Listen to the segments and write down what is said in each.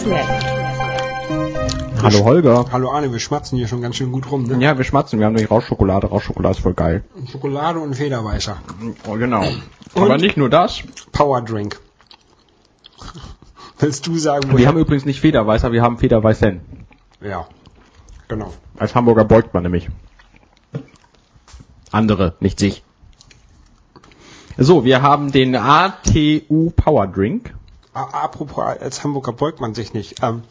30 minutes left. Hallo Holger. Hallo Arne, wir schmatzen hier schon ganz schön gut rum, ne? Ja, wir schmatzen, wir haben nämlich Rauschschokolade. Rauschschokolade ist voll geil. Schokolade und Federweißer. Oh, genau. Aber nicht nur das. Powerdrink. Willst du sagen, Wir haben übrigens nicht Federweißer, wir haben Federweißen. Ja, genau. Als Hamburger beugt man nämlich. Andere, nicht sich. So, wir haben den ATU Power Drink. Apropos, als Hamburger beugt man sich nicht. Ähm,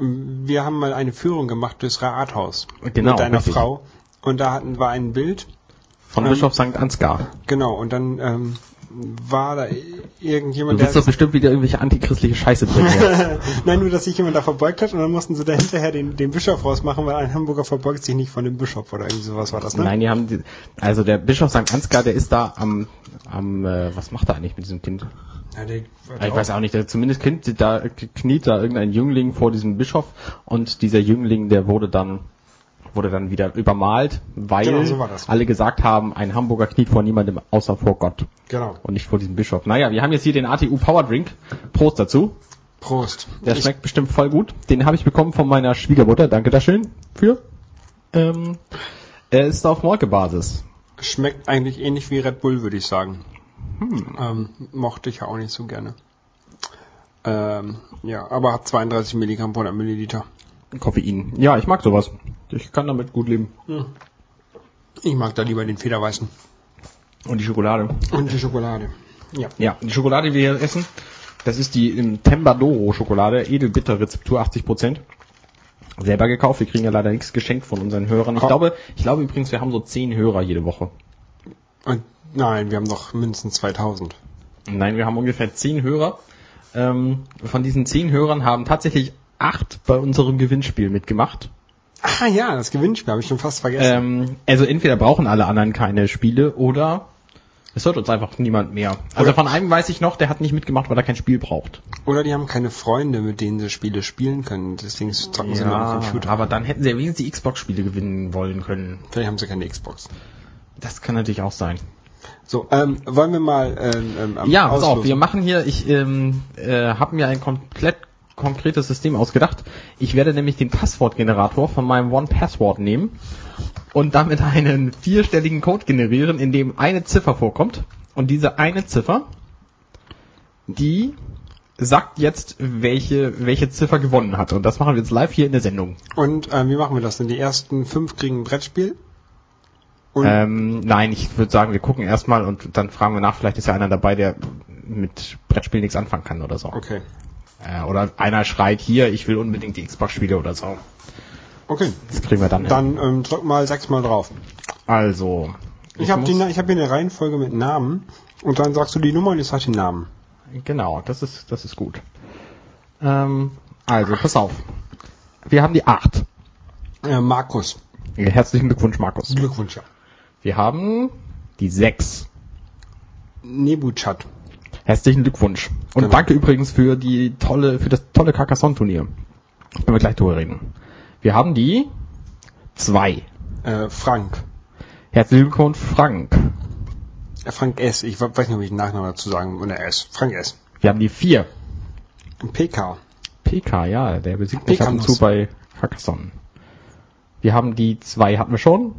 wir haben mal eine Führung gemacht durchs Rathaus Genau, mit deiner richtig. Frau. Und da hatten wir ein Bild. Von Ähm, Bischof St. Ansgar. Genau, und dann ähm, war da Du irgendjemand, willst doch bestimmt wieder irgendwelche antichristliche Scheiße bringen. Nein, nur, dass sich jemand da verbeugt hat und dann mussten sie da hinterher den, den Bischof rausmachen, weil ein Hamburger verbeugt sich nicht von dem Bischof oder irgendwie sowas war das, ne? Nein, die haben, die, also der Bischof St. Ansgar, der ist da am, am, äh, was macht er eigentlich mit diesem Kind? Ja, der, Ich weiß auch nicht, der, zumindest kniet da, kniet da irgendein Jüngling vor diesem Bischof und dieser Jüngling, der wurde dann wurde dann wieder übermalt, weil Genau, so alle gesagt haben, ein Hamburger kniet vor niemandem außer vor Gott Genau. und nicht vor diesem Bischof. Naja, wir haben jetzt hier den ATU Power Drink. Prost dazu. Prost. Der Ich- schmeckt bestimmt voll gut. Den habe ich bekommen von meiner Schwiegermutter. Danke da schön für. Ähm, er ist auf Molkebasis. Schmeckt eigentlich ähnlich wie Red Bull, würde ich sagen. Ähm, mochte ich ja auch nicht so gerne. Ähm, ja, aber hat 32 Milligramm pro 100 Milliliter. Koffein. Ja, ich mag sowas. Ich kann damit gut leben. Ich mag da lieber den Federweißen. Und die Schokolade. Und die Schokolade. Ja. Ja, die Schokolade, die wir hier essen, das ist die im Tembadoro Schokolade, edelbitter Rezeptur 80%. Selber gekauft, wir kriegen ja leider nichts geschenkt von unseren Hörern. Ich Ah. glaube, ich glaube übrigens, wir haben so 10 Hörer jede Woche. Und nein, wir haben doch mindestens 2000. Nein, wir haben ungefähr 10 Hörer. Ähm, von diesen 10 Hörern haben tatsächlich 8 bei unserem Gewinnspiel mitgemacht. Ah ja, das Gewinnspiel habe ich schon fast vergessen. Ähm, also entweder brauchen alle anderen keine Spiele oder es hört uns einfach niemand mehr. Also Oder- von einem weiß ich noch, der hat nicht mitgemacht, weil er kein Spiel braucht. Oder die haben keine Freunde, mit denen sie Spiele spielen können. Deswegen zocken sie nur am Computer. aber dann hätten sie ja wenigstens die Xbox-Spiele gewinnen wollen können. Vielleicht haben sie keine Xbox. Das kann natürlich auch sein. So, ähm, wollen wir mal ähm, ähm, Ja, pass auf, wir machen hier, ich ähm, äh, habe mir ein komplett konkretes System ausgedacht. Ich werde nämlich den Passwortgenerator von meinem One-Password nehmen und damit einen vierstelligen Code generieren, in dem eine Ziffer vorkommt. Und diese eine Ziffer, die sagt jetzt, welche, welche Ziffer gewonnen hat. Und das machen wir jetzt live hier in der Sendung. Und ähm, wie machen wir das denn? Die ersten fünf kriegen ein Brettspiel? Und Ähm, nein, ich würde sagen, wir gucken erstmal und dann fragen wir nach, vielleicht ist ja einer dabei, der mit Brettspiel nichts anfangen kann oder so. okay. Äh, oder einer schreit hier, ich will unbedingt die Xbox-Spiele oder so. Okay. Das kriegen wir dann. Dann ähm, drück mal sechsmal drauf. Also. Ich, habe muss- hab ich hier eine Reihenfolge mit Namen und dann sagst du die Nummer und ich sag den Namen. Genau, das ist, das ist gut. Ähm, also, pass auf. Wir haben die 8. Äh, Markus. Herzlichen Glückwunsch, Markus. Glückwunsch. Ja. Wir haben die 6. Nebuchat. Herzlichen Glückwunsch. Und Genau. danke übrigens für die tolle, für das tolle Carcassonne-Turnier. Wenn wir gleich drüber reden. Wir haben die 2. Äh, Frank. Herzlichen Glückwunsch, Frank. Äh, Frank S. Ich we- weiß nicht, ob ich den Nachnamen dazu sagen oder S. Frank S. Wir haben die 4. PK. PK, ja, der besiegt mich ab und zu bei Carcassonne. Wir haben die 2 hatten wir schon.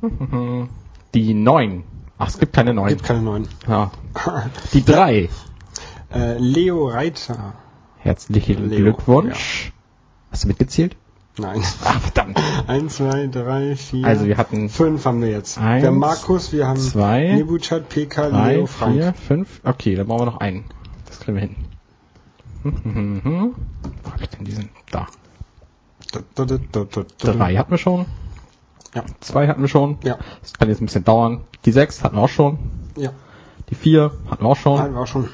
Die 9. Ach, es gibt keine 9. Gibt keine neuen. Ja. Die 3. Äh, Leo Reiter. Herzlichen Leo, Glückwunsch. Hast du mitgezählt? Nein. Ach, verdammt. Eins, zwei, drei, vier. Also wir hatten fünf haben wir jetzt. Eins, haben Markus, wir haben zwei, Nebuchat, PK, 3, Leo, Frank. 4, 5. Okay, dann brauchen wir noch einen. Das kriegen wir hin. Wo hab ich denn diesen? Da. Drei hatten wir schon. Ja. Zwei hatten wir schon. Ja. Das kann jetzt ein bisschen dauern. Die sechs hatten wir auch schon. Ja. Die vier hatten wir auch schon. Hatten wir auch schon.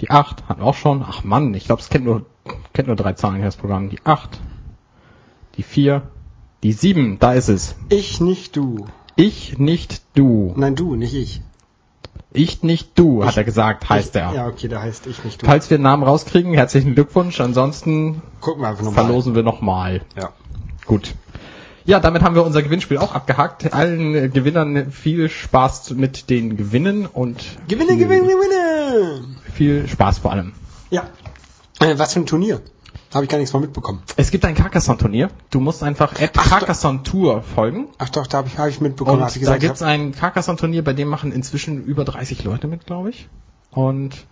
Die 8 hatten wir auch schon. Ach Mann, ich glaube, es kennt nur, kennt nur drei Zahlen hier, das Programm. Die 8, die 4, die 7, da ist es. Ich, nicht du. Ich, nicht du. Nein, du, nicht ich. Ich, nicht du, hat er gesagt, heißt ich, er. Ja, okay, da heißt ich, nicht du. Falls wir einen Namen rauskriegen, herzlichen Glückwunsch. Ansonsten Gucken wir einfach nochmal. verlosen wir nochmal. Ja. Gut. Ja, damit haben wir unser Gewinnspiel auch abgehakt. Allen Gewinnern viel Spaß mit den Gewinnen und Gewinne, gewinne, gewinne! viel Spaß vor allem. Ja. Äh, was für ein Turnier? Habe ich gar nichts mal mitbekommen. Es gibt ein Carcassonne-Turnier. Du musst einfach at Ach, Carcassonne Tour folgen. Ach doch, da habe ich, hab ich mitbekommen. Und hab ich da gesagt, gibt's ein Carcassonne-Turnier, bei dem machen inzwischen über 30 Leute mit, glaube ich. Und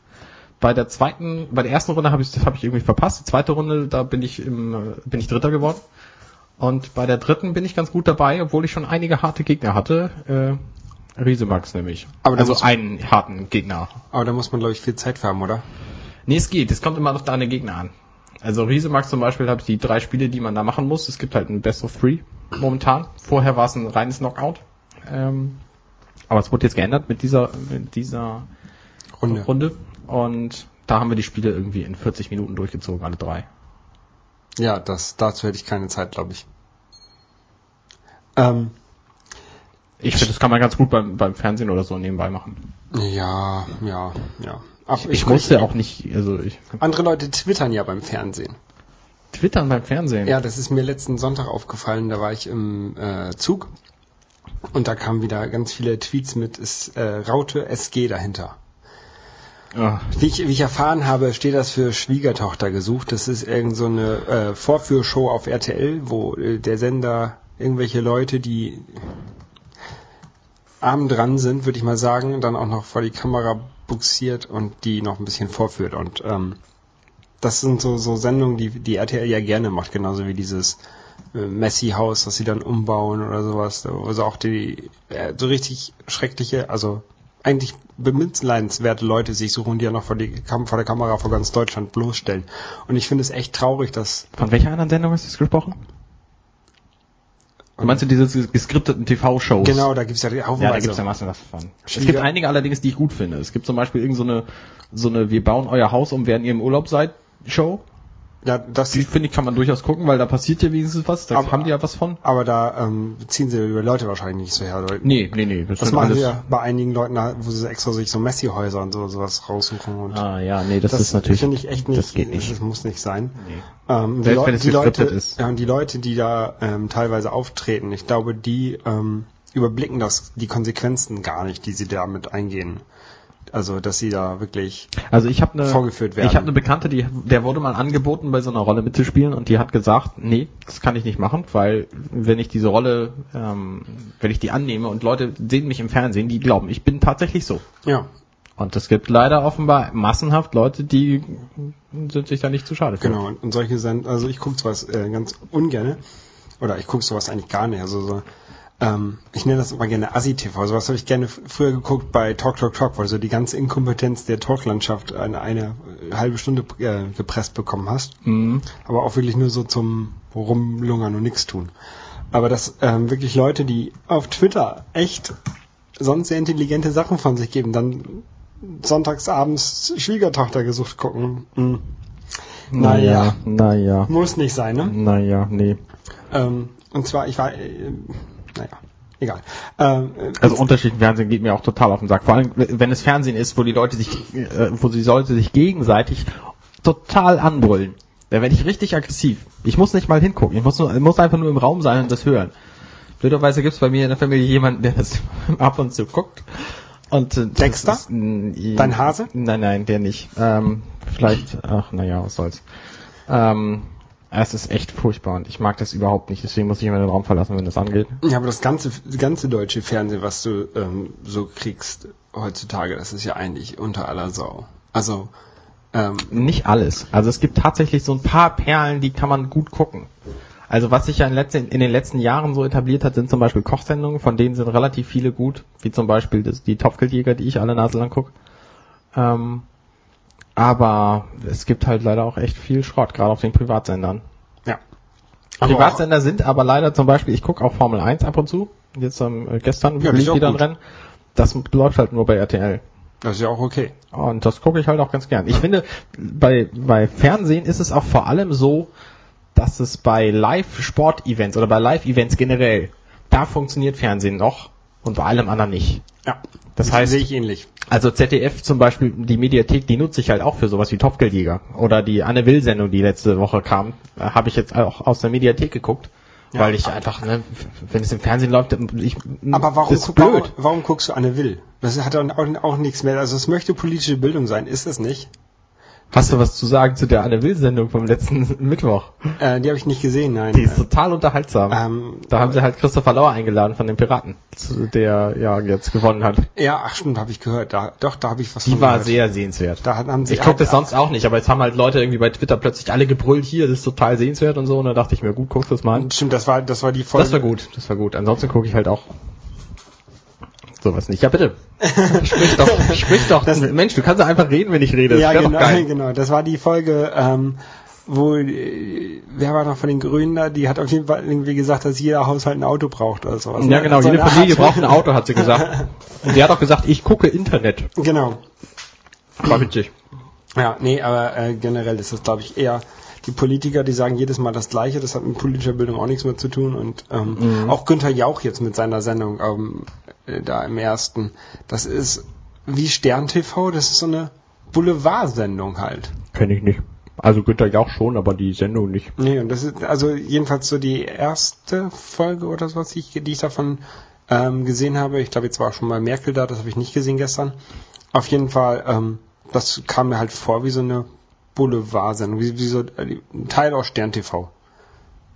bei der zweiten, bei der ersten Runde habe ich, das habe ich irgendwie verpasst. Die zweite Runde, da bin ich im, äh, bin ich Dritter geworden. Und bei der dritten bin ich ganz gut dabei, obwohl ich schon einige harte Gegner hatte. Äh, Riesemax nämlich. Aber da also muss- einen harten Gegner. aber da muss man, glaube ich, viel Zeit für haben, oder? Nee, es geht. Es kommt immer auf deine Gegner an. Also Riesemax zum Beispiel habe ich die drei Spiele, die man da machen muss. Es gibt halt ein Best of Three momentan. Vorher war es ein reines Knockout. Ähm, aber es wurde jetzt geändert mit dieser, mit dieser Runde. Runde. Und da haben wir die Spiele irgendwie in 40 Minuten durchgezogen, alle drei. Ja, das, dazu hätte ich keine Zeit, glaube ich. Ähm, Ich finde, das kann man ganz gut beim, beim Fernsehen oder so nebenbei machen. ja, ja, ja. Ach, Ich, muss ja auch nicht, also ich Andere Leute twittern ja beim Fernsehen. twittern beim Fernsehen. Ja, das ist mir letzten Sonntag aufgefallen. Da war ich im äh, Zug und da kamen wieder ganz viele Tweets mit ist, äh, Raute SG dahinter. Ah, Wie ich, wie ich erfahren habe, steht das für Schwiegertochter gesucht. Das ist irgend so eine äh, Vorführshow auf RTL, wo äh, der Sender irgendwelche Leute, die arm dran sind, würde ich mal sagen, dann auch noch vor die Kamera buxiert und die noch ein bisschen vorführt. Und ähm, das sind so, so Sendungen, die, die RTL ja gerne macht, genauso wie dieses äh, Messi-Haus, das sie dann umbauen oder sowas. Also auch die äh, so richtig schreckliche, also eigentlich bemitleidenswerte Leute sich suchen, die ja noch vor, die vor der Kamera vor ganz Deutschland bloßstellen. Und ich finde es echt traurig, dass Von welcher anderen Sendung hast du das gesprochen? Du meinst du diese geskripteten TV-Shows? genau, da gibt's ja Ja, da haufenweise. gibt's ja Massen was von. Es gibt einige allerdings, die ich gut finde. Es gibt zum Beispiel irgend so eine, so eine Wir bauen euer Haus um, während ihr im Urlaub seid, Show. Ja, das Die finde ich kann man durchaus gucken, weil da passiert ja wenigstens was. Da Aber- haben die ja was von. aber da ähm, ziehen sie über Leute wahrscheinlich nicht so her. Leute. Nee, nee, nee. Das, Das machen alles. sie ja bei einigen Leuten, wo sie extra sich so Messi-Häuser und so, sowas raussuchen. Und Ah ja, nee, das, das ist natürlich. finde ich echt nicht. Das geht nicht. Das muss nicht sein. Nee. Ähm, die, Selbst Leu- wenn es die Leute, ist. Ja, und die Leute, die da ähm, teilweise auftreten, ich glaube, die ähm, überblicken das, die Konsequenzen gar nicht, die sie damit eingehen. Also, dass sie da wirklich Also ich habe eine vorgeführt werden. Ich habe eine Bekannte, die der wurde mal angeboten, bei so einer Rolle mitzuspielen und die hat gesagt, nee, das kann ich nicht machen, weil wenn ich diese Rolle, ähm, wenn ich die annehme und Leute sehen mich im Fernsehen, die glauben, ich bin tatsächlich so. ja, Und es gibt leider offenbar massenhaft Leute, die sind sich da nicht zu schade für. genau. Und, solche Send also ich gucke sowas äh, ganz ungerne. Oder ich gucke sowas eigentlich gar nicht. Also so, ähm, ich nenne das immer gerne Assi-TV. Sowas habe ich gerne früher geguckt bei Talk Talk Talk, weil du so die ganze Inkompetenz der Talklandschaft eine, eine äh, halbe Stunde äh, gepresst bekommen hast. Mhm. aber auch wirklich nur so zum Rumlungern und nichts tun. Aber dass ähm, wirklich Leute, die auf Twitter echt sonst sehr intelligente Sachen von sich geben, dann sonntagsabends Schwiegertochter gesucht gucken. Hm. Naja, naja, muss nicht sein, ne? naja, nee. Ähm, und zwar, ich war, äh, naja, egal. Ähm, äh, Also unterschiedlichen Fernsehen geht mir auch total auf den Sack. Vor allem, wenn es Fernsehen ist, wo die Leute sich, äh, wo die Leute sich gegenseitig total anbrüllen. Da werde ich richtig aggressiv. Ich muss nicht mal hingucken. Ich muss, nur, muss einfach nur im Raum sein und das hören. Blöderweise gibt es bei mir in der Familie jemanden, der das ab und zu guckt. Und, äh, Dexter? ist, mm, Dein Hase? Nein, nein, der nicht. Ähm, vielleicht, ach naja, was soll's. Ähm, es ist echt furchtbar und ich mag das überhaupt nicht. Deswegen muss ich immer den Raum verlassen, wenn das angeht. Ja, aber das ganze, ganze deutsche Fernsehen, was du ähm, so kriegst heutzutage, das ist ja eigentlich unter aller Sau. Also, ähm, Nicht alles. Also es gibt tatsächlich so ein paar Perlen, die kann man gut gucken. Also was sich ja in, letzten, in den letzten Jahren so etabliert hat, sind zum Beispiel Kochsendungen, von denen sind relativ viele gut, wie zum Beispiel das, die Topfgeldjäger, die ich alle Nase lang gucke. Ähm, aber es gibt halt leider auch echt viel Schrott, gerade auf den Privatsendern. ja. Aber Privatsender sind aber leider zum Beispiel, ich gucke auch Formel 1 ab und zu, jetzt ähm, gestern Ja, lief wieder ein. Rennen. Das läuft halt nur bei RTL. das ist ja auch okay. Und das gucke ich halt auch ganz gern. Ich finde, bei, bei Fernsehen ist es auch vor allem so, dass es bei Live-Sport-Events oder bei Live-Events generell, da funktioniert Fernsehen noch und bei allem anderen nicht. Ja. Das heißt- sehe ich ähnlich. Also ZDF zum Beispiel, die Mediathek, die nutze ich halt auch für sowas wie Topfgeldjäger. Oder die Anne Will-Sendung, die letzte Woche kam, äh, habe ich jetzt auch aus der Mediathek geguckt. Ja. Weil ich einfach, ne, wenn es im Fernsehen läuft, ich, Aber warum, guck, warum, blöd. warum guckst du Anne Will? Das hat dann auch, auch nichts mehr. Also es möchte politische Bildung sein, ist es nicht? Hast du was zu sagen zu der Anne Will-Sendung vom letzten Mittwoch? Äh, die habe ich nicht gesehen, nein. Die ist total unterhaltsam. Ähm, da haben sie halt Christopher Lauer eingeladen von den Piraten, der ja jetzt gewonnen hat. ja, ach stimmt, habe ich gehört. Da, doch, da habe ich was Die war gehört. sehr sehenswert. Da haben sie Ich gucke das sonst auch nicht, aber jetzt haben halt Leute irgendwie bei Twitter plötzlich alle gebrüllt, hier, das ist total sehenswert und so, und da dachte ich mir, gut, guck das mal an. Stimmt, das war, das war die Folge. Das war gut, das war gut. Ansonsten gucke ich halt auch sowas nicht. Ja, bitte. sprich doch, sprich doch. Das- Mensch, du kannst ja einfach reden, wenn ich rede. Ja, genau, doch geil. genau. Das war die Folge, ähm, wo, äh, wer war noch von den Grünen da? Die hat auf jeden Fall irgendwie gesagt, dass jeder Haushalt ein Auto braucht oder sowas. Ja, ne? genau, So jede Familie braucht ein Auto, hat sie gesagt. Und die hat auch gesagt, ich gucke Internet. Genau. War witzig. Ja, nee, aber äh, generell ist das, glaube ich, eher die Politiker, die sagen jedes Mal das Gleiche. Das hat mit politischer Bildung auch nichts mehr zu tun. Und ähm, auch Günther Jauch jetzt mit seiner Sendung ähm, äh, da im ersten. Das ist wie Stern TV. Das ist so eine Boulevard-Sendung halt. Kenne ich nicht. Also Günther Jauch schon, aber die Sendung nicht. Nee, und das ist also jedenfalls so die erste Folge oder so, was ich, die ich davon ähm, gesehen habe. Ich glaube, jetzt war auch schon mal Merkel da, das habe ich nicht gesehen gestern. Auf jeden Fall, ähm, das kam mir halt vor wie so eine Boulevard-Sendung, wie, wie so äh, ein Teil aus Stern TV.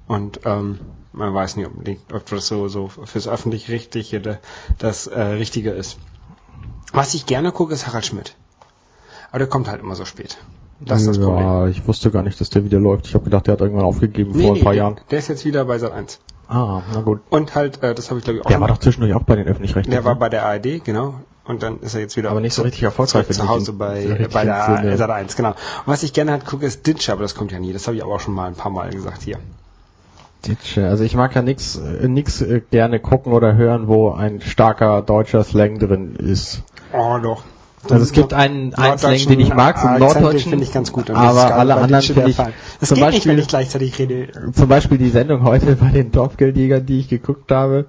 Und ähm, man weiß nicht, ob, die- ob das so, so fürs öffentlich-rechtliche da- das äh, Richtige ist. Was ich gerne gucke, ist Harald Schmidt. Aber der kommt halt immer so spät. Das ist das Problem. ja, ich wusste gar nicht, dass der wieder läuft. Ich habe gedacht, der hat irgendwann aufgegeben vor ein paar der, Jahren. der ist jetzt wieder bei Sat 1. Ah, na gut. Und halt, äh, das habe ich glaube ich auch Der war doch zwischendurch auch bei den Öffentlich-Rechtlichen. der war bei der ARD, genau. Und dann ist er jetzt wieder Aber nicht so richtig erfolgreich, zu Hause bei, bei der. Sat 1, genau. Und was ich gerne halt gucke, ist Ditch, aber das kommt ja nie. Das habe ich aber auch schon mal ein paar Mal gesagt hier. Ditsche. Also ich mag ja nix, äh, nix äh, gerne gucken oder hören, wo ein starker deutscher Slang drin ist. Oh, doch. Also es gibt einen, einen Slang, den ich mag, so einen den Norddeutschen, finde ich ganz gut. Aber alle anderen finde ich. Das zum geht nicht, wenn Beispiel, ich gleichzeitig rede. zum Beispiel die Sendung heute bei den Dorfgeldjägern, die ich geguckt habe.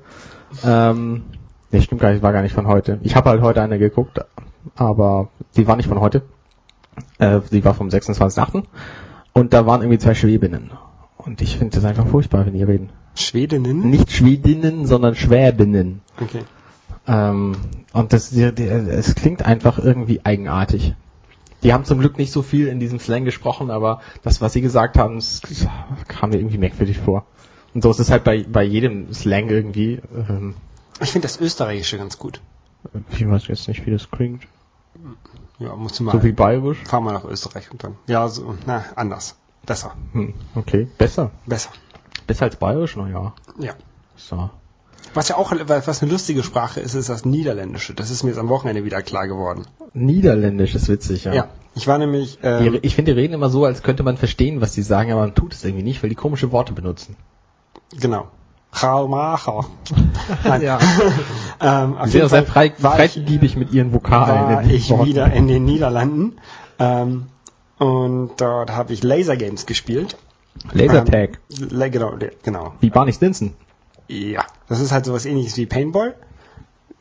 Ähm, nee, stimmt gar nicht, war gar nicht von heute. Ich habe halt heute eine geguckt, aber die war nicht von heute. Äh, die war vom 26.8. Und da waren irgendwie zwei Schwäbinnen. Und ich finde das einfach furchtbar, wenn die reden. Schwedinnen? Nicht Schwedinnen, sondern Schwäbinnen. Okay. Ähm, und das, es klingt einfach irgendwie eigenartig. Die haben zum Glück nicht so viel in diesem Slang gesprochen, aber das, was sie gesagt haben, es kam mir irgendwie merkwürdig vor. Und so ist es halt bei, bei jedem Slang irgendwie. Ähm, Ich finde das Österreichische ganz gut. ich weiß jetzt nicht, wie das klingt. Ja, musst du mal. So wie bayerisch. fahr mal nach Österreich und dann. Ja, so, na, anders. Besser. Hm, okay, besser. Besser. Besser als bayerisch, naja. Ja. So. Was ja auch was eine lustige Sprache ist, ist das Niederländische. Das ist mir jetzt am Wochenende wieder klar geworden. Niederländisch ist witzig, ja. Ja. Ich war nämlich, Die, ähm, ich finde, die reden immer so, als könnte man verstehen, was die sagen, aber man tut es irgendwie nicht, weil die komische Worte benutzen. genau. Raumacher. Ja. ähm, auf Sie sind sehr Fall frei, war ich, freigebig mit ihren Vokalen. war ich Worten. wieder in den Niederlanden. Ähm, und dort habe ich Laser Games gespielt. Lasertag. Ähm, le- genau, genau. Wie Barney Stinson. Ja. Das ist halt sowas ähnliches wie Paintball.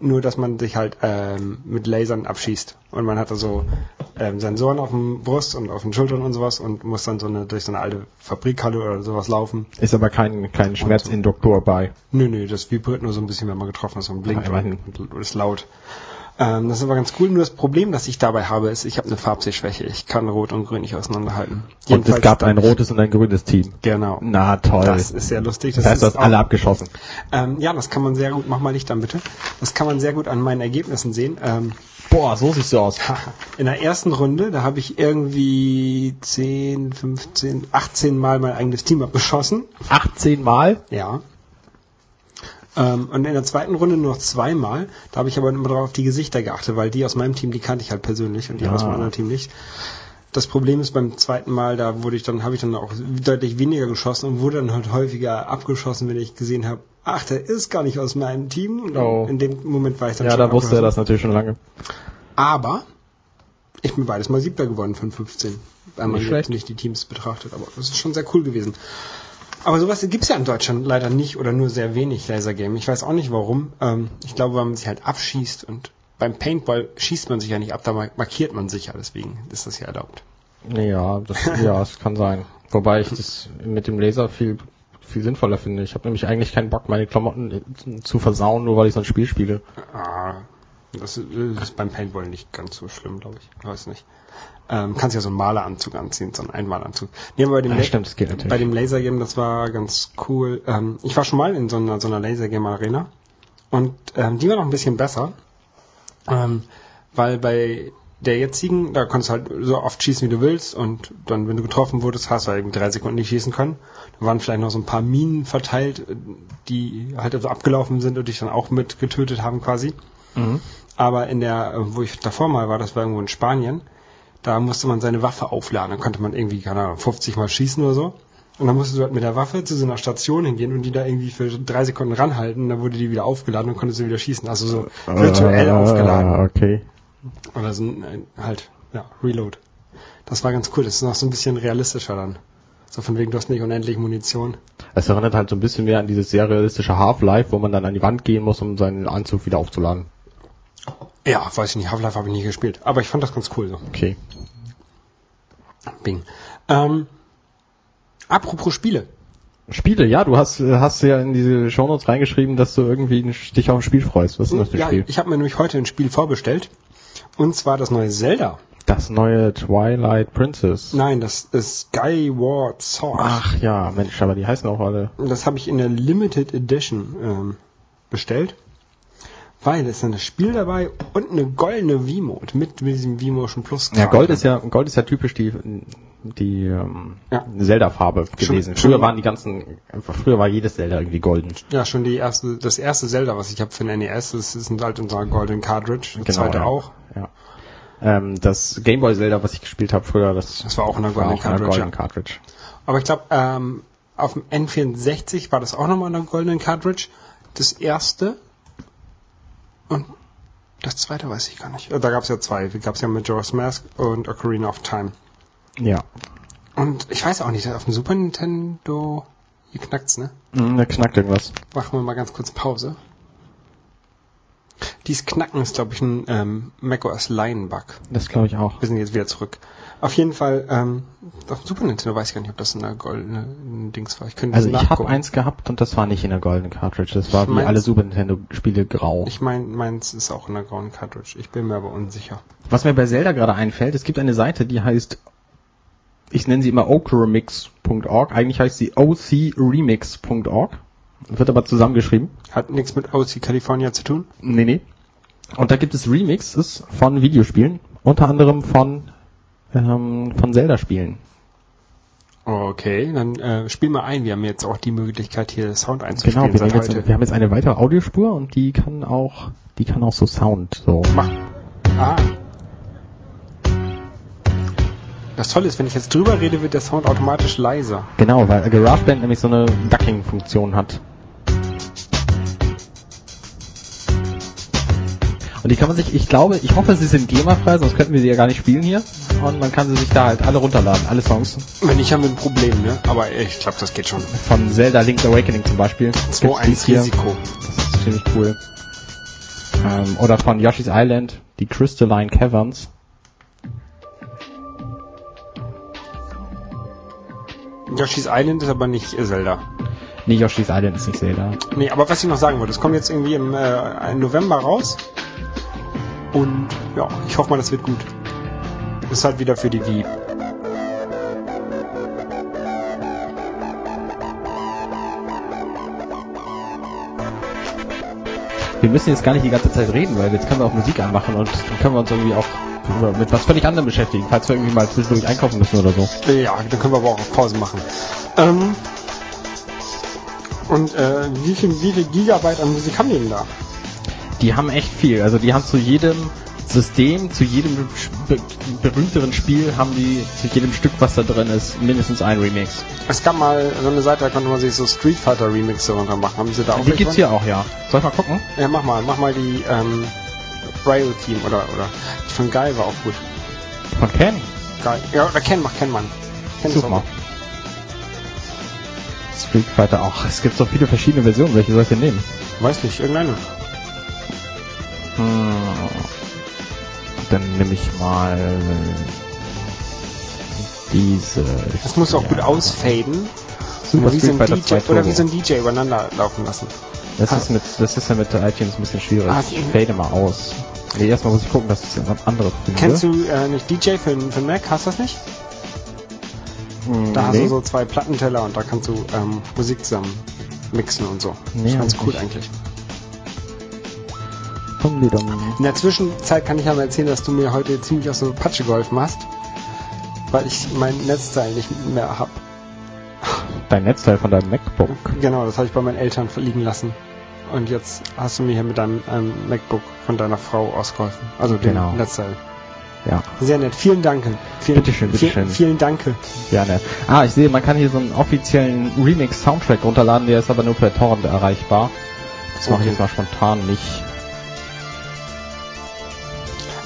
Nur, dass man sich halt ähm, mit Lasern abschießt. Und man hat da so ähm, Sensoren auf dem Brust und auf den Schultern und sowas und muss dann so eine durch so eine alte Fabrikhalle oder sowas laufen. Ist aber kein, kein Schmerzinduktor bei. Nö, nö, das vibriert nur so ein bisschen, wenn man getroffen ist und blinkt Ah, immerhin. und ist laut. Ähm, das ist aber ganz cool. Nur das Problem, das ich dabei habe, ist, ich habe eine Farbsehschwäche. Ich kann Rot und Grün nicht auseinanderhalten. Und es gab ein rotes und ein grünes Team. Genau. Na toll. Das ist sehr lustig. das heißt, du hast alle abgeschossen. Ähm, ja, das kann man sehr gut, mach mal Licht an bitte. Das kann man sehr gut an meinen Ergebnissen sehen. Ähm, Boah, so siehst du aus. in der ersten Runde, da habe ich irgendwie 10, 15, 18 Mal mein eigenes Team abgeschossen. 18 Mal? Ja. Ähm, und in der zweiten Runde nur noch zweimal. Da habe ich aber immer drauf auf die Gesichter geachtet, weil die aus meinem Team, die kannte ich halt persönlich und die Ah. aus meinem anderen Team nicht. Das Problem ist beim zweiten Mal, da wurde ich dann, habe ich dann auch deutlich weniger geschossen und wurde dann halt häufiger abgeschossen, wenn ich gesehen habe, ach, der ist gar nicht aus meinem Team. Oh. In dem Moment war ich dann Ja, schon da wusste er das natürlich schon lange. Aber ich bin beides mal siebter geworden von 15. Weil man Nicht nicht die Teams betrachtet, aber das ist schon sehr cool gewesen. Aber sowas gibt's ja in Deutschland leider nicht oder nur sehr wenig Lasergame. Ich weiß auch nicht warum. Ähm, ich glaube, weil man sich halt abschießt und beim Paintball schießt man sich ja nicht ab, da mar- markiert man sich ja, deswegen ist das ja erlaubt. Ja, das, ja, es kann sein. Wobei ich das mit dem Laser viel, viel sinnvoller finde. Ich habe nämlich eigentlich keinen Bock, meine Klamotten zu versauen, nur weil ich so ein Spiel spiele. Ah, Das ist beim Paintball nicht ganz so schlimm, glaube ich. Ich weiß nicht. Ähm, kannst ja so einen Maleranzug anziehen, so einen Einmalanzug. Nee, aber bei dem, Ja, La- stimmt, das geht natürlich. bei dem Lasergame, das war ganz cool. Ähm, ich war schon mal in so einer, so einer Lasergame-Arena und ähm, die war noch ein bisschen besser, ähm, weil bei der jetzigen, da konntest du halt so oft schießen, wie du willst und dann, wenn du getroffen wurdest, hast du halt eben drei Sekunden nicht schießen können. Da waren vielleicht noch so ein paar Minen verteilt, äh, die halt so abgelaufen sind und dich dann auch mit getötet haben quasi. Mhm. Aber in der, wo ich davor mal war, das war irgendwo in Spanien, da musste man seine Waffe aufladen. Dann konnte man irgendwie, keine Ahnung, 50 Mal schießen oder so. Und dann musstest du halt mit der Waffe zu so einer Station hingehen und die da irgendwie für drei Sekunden ranhalten. Und dann wurde die wieder aufgeladen und konntest du wieder schießen. Also so virtuell aufgeladen. Ah, okay. Oder so ein- halt, ja, Reload. Das war ganz cool. Das ist noch so ein bisschen realistischer dann. So von wegen, du hast nicht unendlich Munition. Es erinnert halt so ein bisschen mehr an dieses sehr realistische Half-Life, wo man dann an die Wand gehen muss, um seinen Anzug wieder aufzuladen. Ja, weiß ich nicht. Half-Life habe ich nie gespielt. Aber ich fand das ganz cool so. Okay. Bing. Ähm, apropos Spiele. Spiele, ja, du hast, hast ja in diese Shownotes reingeschrieben, dass du irgendwie dich auf ein Spiel freust. Was ist das für ein Ja, Spiel? ich habe mir nämlich heute ein Spiel vorbestellt. Und zwar das neue Zelda. Das neue Twilight Princess. Nein, das ist Skyward Sword. Ach ja, Mensch, aber die heißen auch alle. Das habe ich in der Limited Edition ähm, bestellt. Weil es ist ein Spiel dabei und eine goldene V-Mode mit, mit diesem V-Motion Plus. Ja, Gold ist ja, Gold ist ja typisch die, die ähm, Ja. Zelda-Farbe gewesen. schon- früher waren die ganzen, einfach früher war jedes Zelda irgendwie golden. Ja, schon die erste, das erste Zelda, was ich habe für den NES, das ist halt unser Golden Cartridge. Das zweite ja. auch. Ja. Ähm, das Gameboy Zelda, was ich gespielt habe früher, das, Das war auch in der Golden Cartridge. Golden ja. Cartridge. Aber ich glaube, ähm, auf dem N64 war das auch nochmal in der Golden Cartridge. Das erste. Das zweite weiß ich gar nicht. Äh, Da gab es ja zwei. Da gab es ja Majora's Mask und Ocarina of Time. Ja. Und ich weiß auch nicht, auf dem Super Nintendo, hier knackt's, ne? Mhm, da knackt irgendwas. Machen wir mal ganz kurz Pause. Dies Knacken ist, glaube ich, ein ähm, macOS Lion-Bug. Das glaube ich auch. Wir sind jetzt wieder zurück. Auf jeden Fall, ähm, auf dem Super Nintendo weiß ich gar nicht, ob das in der goldene Dings war. Ich könnte Also ich habe eins gehabt und das war nicht in der Golden Cartridge. Das war Ich wie mein's- alle Super Nintendo Spiele grau. Ich meine, meins ist auch in der grauen Cartridge. Ich bin mir aber unsicher. Was mir bei Zelda gerade einfällt, es gibt eine Seite, die heißt, ich nenne sie immer okremix.org, eigentlich heißt sie ocremix.org, wird aber zusammengeschrieben. Hat nichts mit OC California zu tun? Nee, nee. Und da gibt es Remixes von Videospielen, unter anderem von, ähm, von Zelda-Spielen. Okay, dann äh, spiel mal ein. Wir haben jetzt auch die Möglichkeit, hier Sound Genau, einzuspielen wir, seit nehmen jetzt, heute. wir haben jetzt eine weitere Audiospur und die kann auch, die kann auch so Sound, so. Mach. Ah. Das Tolle ist, wenn ich jetzt drüber rede, wird der Sound automatisch leiser. Genau, weil GarageBand nämlich so eine Ducking-Funktion hat. Und die kann man sich, ich glaube, ich hoffe, sie sind GEMA-frei, sonst könnten wir sie ja gar nicht spielen hier. Und man kann sie sich da halt alle runterladen, alle Songs. Wenn nicht, haben wir ein Problem, ne? Aber ich glaube, das geht schon. Von Zelda Link's Awakening zum Beispiel. Gibt's 2-1 dies hier. Risiko. Das ist ziemlich cool. Ähm, oder von Yoshi's Island, die Crystalline Caverns. Yoshi's Island ist aber nicht Zelda. Nee, Yoshi's Island ist nicht Zelda. Nee, aber was ich noch sagen wollte, es kommt jetzt irgendwie im, äh, im November raus. Und ja, ich hoffe mal, das wird gut. Ist halt wieder für die Wii. Wir müssen jetzt gar nicht die ganze Zeit reden, weil jetzt können wir auch Musik anmachen und dann können wir uns irgendwie auch mit was völlig anderem beschäftigen, falls wir irgendwie mal zwischendurch einkaufen müssen oder so. Ja, dann können wir aber auch auf Pause machen. Ähm, und äh, wie viel, wie viel Gigabyte an Musik haben die denn da? Die haben echt viel. Also die haben zu jedem System, zu jedem be berühmteren Spiel haben die zu jedem Stück, was da drin ist, mindestens ein Remix. Es gab mal so eine Seite, da konnte man sich so Street Fighter Remixe runter machen. Haben sie da auch Die gibt's hier auch, ja. Soll ich mal gucken? Ja, mach mal, mach mal die ähm, Braille Team oder oder die von Guy war auch gut. Von Ken? Guy. Ja, oder Ken, mach Ken, Mann. Ken Such auch mal. Street Fighter. Ach, es gibt so viele verschiedene Versionen. Welche soll ich denn nehmen? Weiß nicht, irgendeine. Nehme ich mal diese. Das muss auch ja. gut ausfaden. Super Oder wie, so ein DJ, 2 oder wie so ein DJ übereinander laufen lassen. Das ist mit, das ist ja mit iTunes ein bisschen schwierig. Ah, Ich fade mal aus. Nee, erstmal muss ich gucken, dass ich was anderes finde. Kennst du äh, nicht DJ für, für Mac? Hast du das nicht? Hm, Da hast nee. du so zwei Plattenteller und da kannst du ähm, Musik zusammen mixen und so. Nee, das ist ganz cool nicht. eigentlich. In der Zwischenzeit kann ich ja mal erzählen, dass du mir heute ziemlich aus der Patsche geholfen hast, weil ich mein Netzteil nicht mehr hab. Dein Netzteil von deinem MacBook. Genau, das habe ich bei meinen Eltern liegen lassen. Und jetzt hast du mir hier mit deinem ähm, MacBook von deiner Frau ausgeholfen. Also dem Genau. Netzteil. Ja, Sehr nett. Vielen Dank. Vielen, Bitteschön, vielen, bitteschön. vielen Dank. gerne. Ah, ich sehe, man kann hier so einen offiziellen Remix-Soundtrack runterladen, der ist aber nur per Torrent erreichbar. Das mache ich Okay. jetzt mal spontan nicht.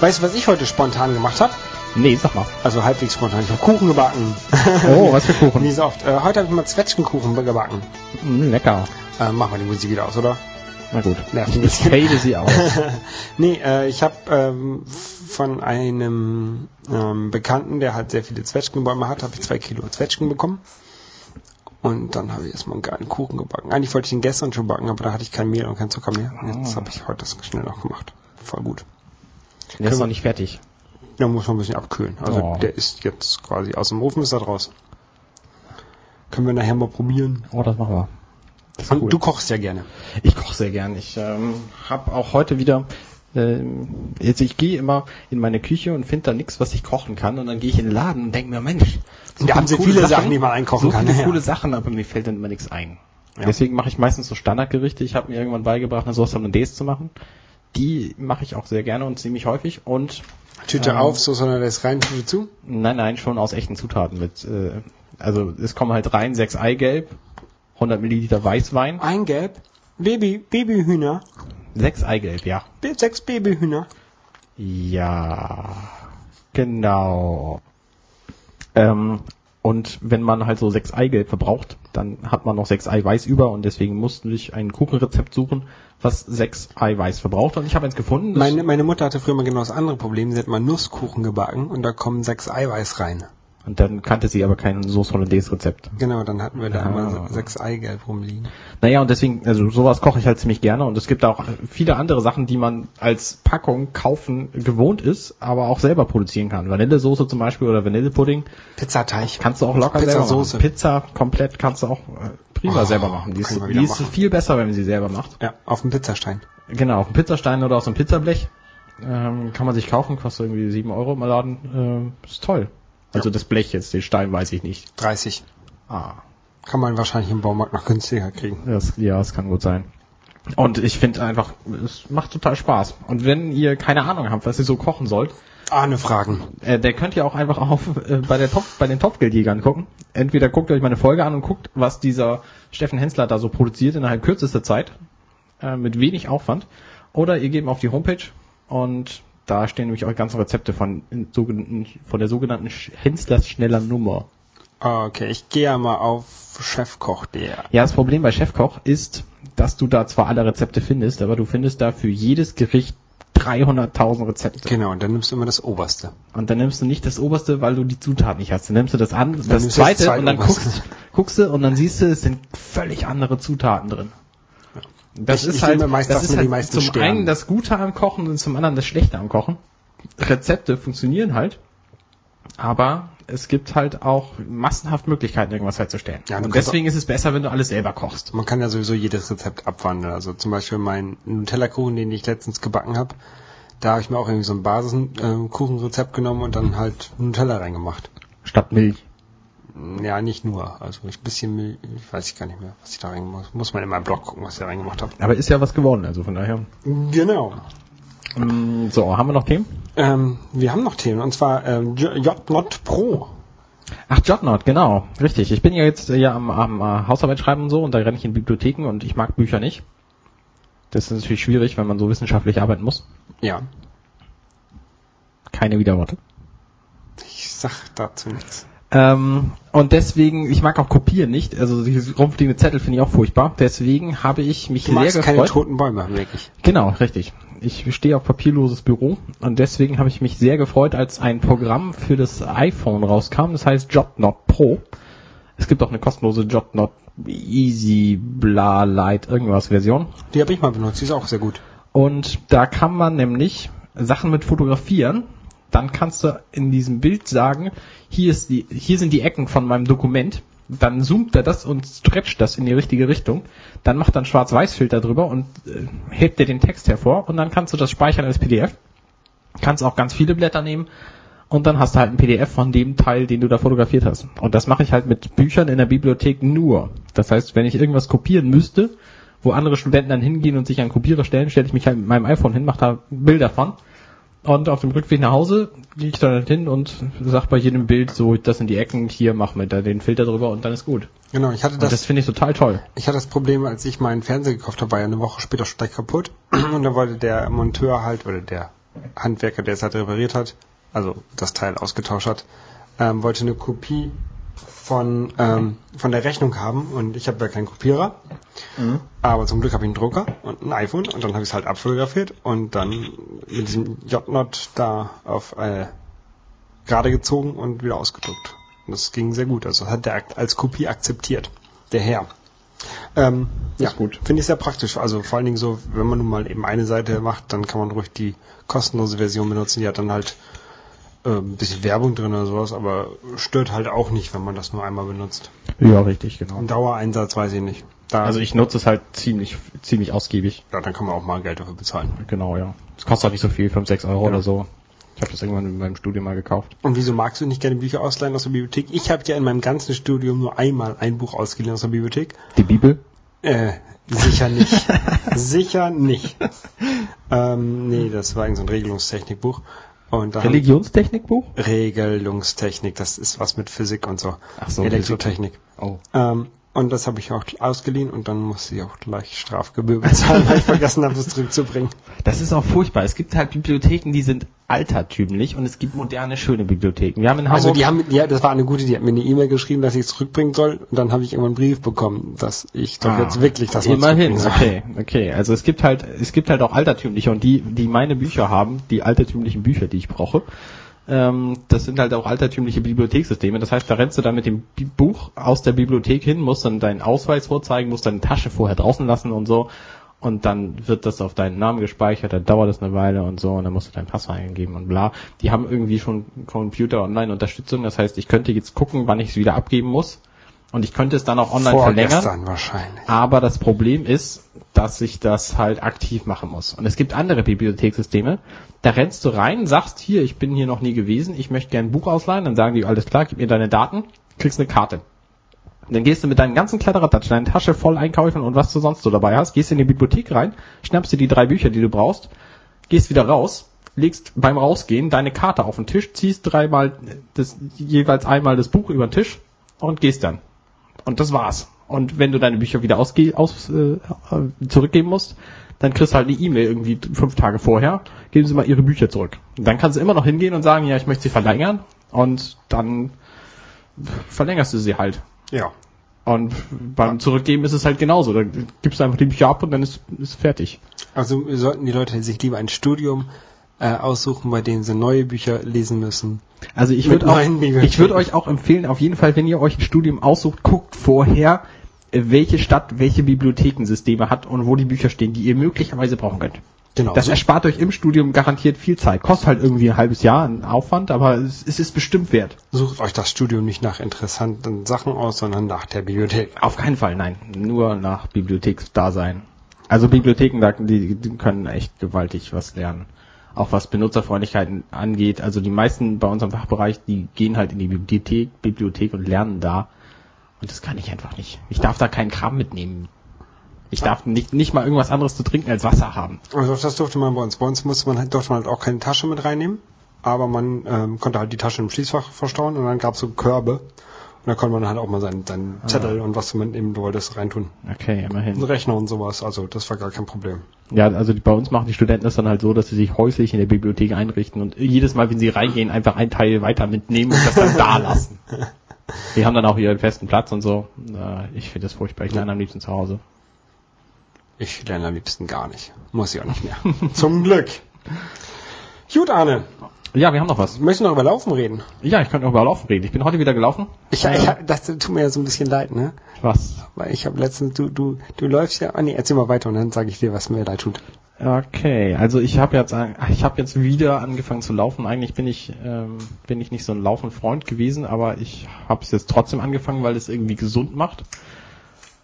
Weißt du, was ich heute spontan gemacht habe? Nee, sag mal. Also halbwegs spontan. Ich habe Kuchen gebacken. Oh, was für Wie Kuchen. so oft. Äh, heute habe ich mal Zwetschgenkuchen gebacken. Mm, lecker. Äh, mach mal die Musik wieder aus, oder? Na gut. Nervt ein Ich fade sie aus. nee, äh, ich habe ähm, von einem ähm, Bekannten, der halt sehr viele Zwetschgenbäume hat, habe ich zwei Kilo Zwetschgen bekommen. Und dann habe ich erstmal einen geilen Kuchen gebacken. Eigentlich wollte ich ihn gestern schon backen, aber da hatte ich kein Mehl und kein Zucker mehr. Und jetzt Ah. habe ich heute das schnell noch gemacht. Voll gut. Der ist noch nicht fertig. Da muss man ein bisschen abkühlen. Also Oh. der ist jetzt quasi aus dem Ofen, ist er raus. Können wir nachher mal probieren. Oh, das machen wir. Das Und cool. du kochst ja gerne. Ich koche sehr gern. Ich ähm, habe auch heute wieder. Ähm, jetzt ich gehe immer in meine Küche und finde da nichts, was ich kochen kann. Und dann gehe ich in den Laden und denke mir, Mensch, Da haben sie viele Sachen, die man einkochen so kann. viele Ja. coole Sachen, aber mir fällt dann immer nichts ein. Ja. Deswegen mache ich meistens so Standardgerichte. Ich habe mir irgendwann beigebracht, eine Sauce Hollandaise zu machen. Die mache ich auch sehr gerne und ziemlich häufig. Und Tüte Ähm. auf, so sondern das rein, Tüte zu. nein, nein, schon aus echten Zutaten mit. Äh, also es kommen halt rein sechs Eigelb, 100 Milliliter Weißwein, Eingelb. Baby, Babyhühner. sechs Eigelb, ja. Bi- Sechs Babyhühner. Ja, genau. Ähm, und wenn man halt so sechs Eigelb verbraucht, dann hat man noch sechs Eiweiß über und deswegen musste ich ein Kuchenrezept suchen, was sechs Eiweiß verbraucht. Und ich habe eins gefunden. Meine, meine Mutter hatte früher mal genau das andere Problem. Sie hat mal Nusskuchen gebacken und da kommen sechs Eiweiß rein. Und dann kannte sie aber kein Sauce Hollandaise Rezept. Genau, dann hatten wir da Ah. immer se- sechs Eigelb rumliegen. Naja, und deswegen, also sowas koche ich halt ziemlich gerne und es gibt auch viele andere Sachen, die man als Packung kaufen gewohnt ist, aber auch selber produzieren kann. Vanillesoße zum Beispiel oder Vanillepudding. Pizzateig. Kannst du auch locker selber Pizzasoße. machen. Pizza komplett kannst du auch äh, prima Oh, selber machen. Die ist, die ist viel besser, wenn man sie selber macht. Ja, auf dem Pizzastein. Genau, auf dem Pizzastein oder aus dem Pizzablech. Ähm, kann man sich kaufen, kostet irgendwie 7 Euro im Laden. Ähm, ist toll. Also das Blech jetzt, den Stein weiß ich nicht. 30. Ah, Kann man wahrscheinlich im Baumarkt noch günstiger kriegen. das, ja, das kann gut sein. Und ich finde einfach, es macht total Spaß. Und wenn ihr keine Ahnung habt, was ihr so kochen sollt, Ahne Fragen. äh, der könnt ihr auch einfach auf äh, bei der Topf, bei den Topfgeldjägern gucken. Entweder guckt euch meine Folge an und guckt, was dieser Steffen Hensler da so produziert innerhalb kürzester Zeit, äh, mit wenig Aufwand. Oder ihr geht auf die Homepage und da stehen nämlich auch ganze Rezepte von, von der sogenannten Henslers schneller Nummer. Okay, ich gehe ja mal auf Chefkoch.de. Ja, das Problem bei Chefkoch ist, dass du da zwar alle Rezepte findest, aber du findest da für jedes Gericht 300.000 Rezepte. Genau, und dann nimmst du immer das Oberste. Und dann nimmst du nicht das oberste, weil du die Zutaten nicht hast. Dann nimmst du das an, das du das zweite und dann guckst, guckst du und dann siehst du, es sind völlig andere Zutaten drin. Das Ich- ist ich halt, meist das das ist halt zum Sternen. einen das Gute am Kochen und zum anderen das Schlechte am Kochen. Rezepte funktionieren halt, aber es gibt halt auch massenhaft Möglichkeiten, irgendwas herzustellen. Ja, du und deswegen ist es besser, wenn du alles selber kochst. Man kann ja sowieso jedes Rezept abwandeln. Also zum Beispiel mein Nutella-Kuchen, den ich letztens gebacken habe, da habe ich mir auch irgendwie so ein Basis-Kuchenrezept genommen und dann halt Nutella reingemacht. Statt Milch. Ja, nicht nur. Also ein bisschen ich weiß ich gar nicht mehr, was ich da reingemacht habe. Muss man in meinem Blog gucken, was ich da reingemacht habe. Aber ist ja was geworden, also von daher. Genau. Mm, So, haben wir noch Themen? Ähm, wir haben noch Themen, und zwar ähm, JNot Pro. Ach, Jotnot, genau, richtig. Ich bin ja jetzt äh, ja am, am äh, Hausarbeit schreiben und so und da renne ich in Bibliotheken und ich mag Bücher nicht. Das ist natürlich schwierig, wenn man so wissenschaftlich arbeiten muss. Ja, Keine Widerworte. ich sag dazu nichts. Ähm, und deswegen, ich mag auch Kopieren nicht. Also diese rumfliegende Zettel finde ich auch furchtbar. Deswegen habe ich mich Du sehr keine gefreut. toten Bäume, wirklich. Genau, richtig. Ich stehe auf papierloses Büro und deswegen habe ich mich sehr gefreut, als ein Programm für das iPhone rauskam. Das heißt JobNot Pro. Es gibt auch eine kostenlose JotNot Easy Bla Light irgendwas Version. Die habe ich mal benutzt, die ist auch sehr gut. Und da kann man nämlich Sachen mit fotografieren. Dann kannst du in diesem Bild sagen, hier ist die, hier sind die Ecken von meinem Dokument. Dann zoomt er das und stretcht das in die richtige Richtung. Dann macht er einen Schwarz-Weiß-Filter drüber und äh, hebt dir den Text hervor. Und dann kannst du das speichern als PDF. Kannst auch ganz viele Blätter nehmen. Und dann hast du halt ein PDF von dem Teil, den du da fotografiert hast. Und das mache ich halt mit Büchern in der Bibliothek nur. Das heißt, wenn ich irgendwas kopieren müsste, wo andere Studenten dann hingehen und sich an Kopierer stellen, stelle ich mich halt mit meinem iPhone hin, mache da Bilder von. Und auf dem Rückweg nach Hause gehe ich dann hin und sag bei jedem Bild so, das sind die Ecken, hier mach mir da den Filter drüber und dann ist gut. Genau, ich hatte Und das, das finde ich total toll. ich hatte das Problem, als ich meinen Fernseher gekauft habe, war ja eine Woche später gleich kaputt. Und da wollte der Monteur halt, oder der Handwerker, der es halt repariert hat, also das Teil ausgetauscht hat, ähm, wollte eine Kopie von, ähm, von der Rechnung haben und ich habe ja keinen Kopierer. Aber zum Glück habe ich einen Drucker und ein iPhone und dann habe ich es halt abfotografiert und dann mit diesem J-Not da auf äh, gerade gezogen und wieder ausgedruckt. Und das ging sehr gut. Also hat der als Kopie akzeptiert. Der Herr. Ähm, ja, gut. Finde ich sehr praktisch. Also vor allen Dingen so, wenn man nun mal eben eine Seite macht, dann kann man ruhig die kostenlose Version benutzen. Die hat dann halt ein bisschen Werbung drin oder sowas, aber stört halt auch nicht, wenn man das nur einmal benutzt. Ja, richtig, genau. Ein Dauereinsatz weiß ich nicht. Da, Also ich nutze es halt ziemlich, ziemlich ausgiebig. ja, dann kann man auch mal Geld dafür bezahlen. Genau, ja. Es kostet auch nicht so viel, 5, 6 Euro Ja. oder so. Ich habe das irgendwann in meinem Studium mal gekauft. Und wieso magst du nicht gerne Bücher ausleihen aus der Bibliothek? Ich habe ja in meinem ganzen Studium nur einmal ein Buch ausgeliehen aus der Bibliothek. Die Bibel? Äh, sicher nicht. sicher nicht. Ähm, nee, das war irgendein so ein Regelungstechnikbuch. Und Religionstechnikbuch? Regelungstechnik, das ist was mit Physik und so. Ach so, Elektrotechnik. Oh. Ähm, und das habe ich auch ausgeliehen und dann musste ich auch gleich Strafgebühr bezahlen, weil ich vergessen habe, das zurückzubringen. Das ist auch furchtbar. Es gibt halt Bibliotheken, die sind altertümlich und es gibt moderne, schöne Bibliotheken. Wir haben in Hamburg... Also die haben, ja, das war eine gute, die hat mir eine E-Mail geschrieben, dass ich es zurückbringen soll und dann habe ich irgendwann einen Brief bekommen, dass ich doch Ah, jetzt wirklich das Immerhin, okay, okay. Also es gibt halt, es gibt halt auch altertümliche und die, die meine Bücher haben, die altertümlichen Bücher, die ich brauche, das sind halt auch altertümliche Bibliothekssysteme. Das heißt, da rennst du dann mit dem Buch aus der Bibliothek hin, musst dann deinen Ausweis vorzeigen, musst deine Tasche vorher draußen lassen und so. Und dann wird das auf deinen Namen gespeichert, dann dauert das eine Weile und so, und dann musst du dein Passwort eingeben und bla. Die haben irgendwie schon Computer-Online-Unterstützung, das heißt, ich könnte jetzt gucken, wann ich es wieder abgeben muss. Und ich könnte es dann auch online verlängern. Vorgestern wahrscheinlich. Aber das Problem ist, dass ich das halt aktiv machen muss. Und es gibt andere Bibliothekssysteme, da rennst du rein, sagst hier, ich bin hier noch nie gewesen, ich möchte gerne ein Buch ausleihen, dann sagen die, alles klar, gib mir deine Daten, kriegst eine Karte. Dann gehst du mit deinem ganzen Kladderadatsch, deine Tasche voll einkaufen und was du sonst so dabei hast, gehst in die Bibliothek rein, schnappst dir die drei Bücher, die du brauchst, gehst wieder raus, legst beim Rausgehen deine Karte auf den Tisch, ziehst dreimal das, jeweils einmal das Buch über den Tisch und gehst dann. Und das war's. Und wenn du deine Bücher wieder ausge aus, äh, zurückgeben musst, dann kriegst du halt eine E-Mail irgendwie fünf Tage vorher, geben sie mal ihre Bücher zurück. Und dann kannst du immer noch hingehen und sagen, ja, ich möchte sie verlängern. Und dann verlängerst du sie halt. Ja. Und beim Zurückgeben ist es halt genauso. Da gibst du einfach die Bücher ab und dann ist, ist fertig. Also sollten die Leute sich lieber ein Studium äh, aussuchen, bei dem sie neue Bücher lesen müssen. Also ich würde ich würde euch auch empfehlen, auf jeden Fall, wenn ihr euch ein Studium aussucht, guckt vorher, äh, welche Stadt welche Bibliothekensysteme hat und wo die Bücher stehen, die ihr möglicherweise brauchen könnt. Genau. Das so- erspart euch im Studium garantiert viel Zeit. Kostet halt irgendwie ein halbes Jahr an Aufwand, aber es, es ist bestimmt wert. Sucht euch das Studium nicht nach interessanten Sachen aus, sondern nach der Bibliothek. Auf keinen Fall, nein. Nur nach Bibliotheksdasein. Also Bibliotheken, die, die können echt gewaltig was lernen. Auch was Benutzerfreundlichkeiten angeht. Also die meisten bei unserem Fachbereich, die gehen halt in die Bibliothek, Bibliothek und lernen da. Und das kann ich einfach nicht. Ich darf da keinen Kram mitnehmen. Ich darf nicht, nicht mal irgendwas anderes zu trinken als Wasser haben. Also das durfte man bei uns. Bei uns musste man halt, durfte man halt auch keine Tasche mit reinnehmen. Aber man ähm, konnte halt die Tasche im Schließfach verstauen und dann gab es so Körbe. Und da konnte man halt auch mal seinen, seinen Zettel und was du mitnehmen wolltest reintun. Okay, Ein immerhin. Rechner und sowas. Also das war gar kein Problem. Ja, also die, bei uns machen die Studenten das dann halt so, dass sie sich häuslich in der Bibliothek einrichten und jedes Mal, wenn sie reingehen, einfach ein Teil weiter mitnehmen und das dann da lassen. Die haben dann auch ihren festen Platz und so. Ich finde das furchtbar. Ich lerne am liebsten zu Hause. Ich lerne am liebsten gar nicht. Muss ich auch nicht mehr. Zum Glück. Gut, Arne. Ja, wir haben noch was. Möchtest du noch über Laufen reden? Ja, ich könnte auch über Laufen reden. Ich bin heute wieder gelaufen. Ich, ich das tut mir ja so ein bisschen leid, ne? Was? Weil ich habe letztens, du, du, du läufst ja, ah nee, erzähl mal weiter und dann sage ich dir, was mir leid tut. Okay, also ich habe jetzt, ich habe jetzt wieder angefangen zu laufen. Eigentlich bin ich, ähm, bin ich nicht so ein Laufenfreund gewesen, aber ich habe es jetzt trotzdem angefangen, weil es irgendwie gesund macht.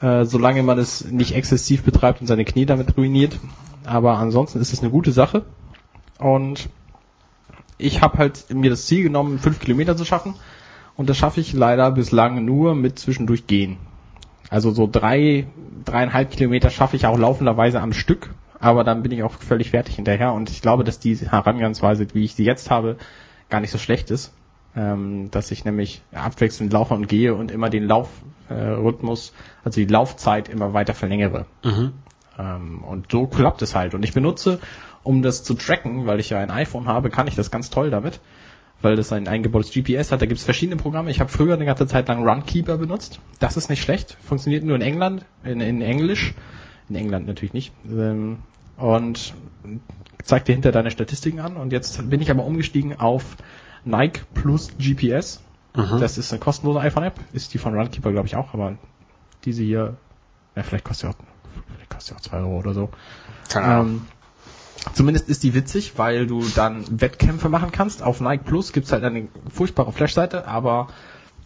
Äh, solange man es nicht exzessiv betreibt und seine Knie damit ruiniert. Aber ansonsten ist es eine gute Sache. Und ich habe halt mir das Ziel genommen, fünf Kilometer zu schaffen. Und das schaffe ich leider bislang nur mit zwischendurch gehen. Also so drei, dreieinhalb Kilometer schaffe ich auch laufenderweise am Stück. Aber dann bin ich auch völlig fertig hinterher. Und ich glaube, dass diese Herangehensweise, wie ich sie jetzt habe, gar nicht so schlecht ist. Ähm, dass ich nämlich abwechselnd laufe und gehe und immer den Laufrhythmus, äh, also die Laufzeit immer weiter verlängere. Mhm. Ähm, und so klappt es halt. Und ich benutze um das zu tracken, weil ich ja ein iPhone habe, kann ich das ganz toll damit, weil das ein eingebautes GPS hat. Da gibt es verschiedene Programme. Ich habe früher eine ganze Zeit lang Runkeeper benutzt. Das ist nicht schlecht. Funktioniert nur in England, in, in Englisch. In England natürlich nicht. Ähm, und zeigt dir hinter deine Statistiken an. Und jetzt bin ich aber umgestiegen auf Nike Plus GPS. Mhm. Das ist eine kostenlose iPhone-App. Ist die von Runkeeper, glaube ich, auch. Aber diese hier, ja, vielleicht kostet sie auch, vielleicht kostet sie auch zwei Euro oder so. Keine Ahnung. Ähm, Zumindest ist die witzig, weil du dann Wettkämpfe machen kannst. Auf Nike Plus gibt's halt eine furchtbare Flashseite, aber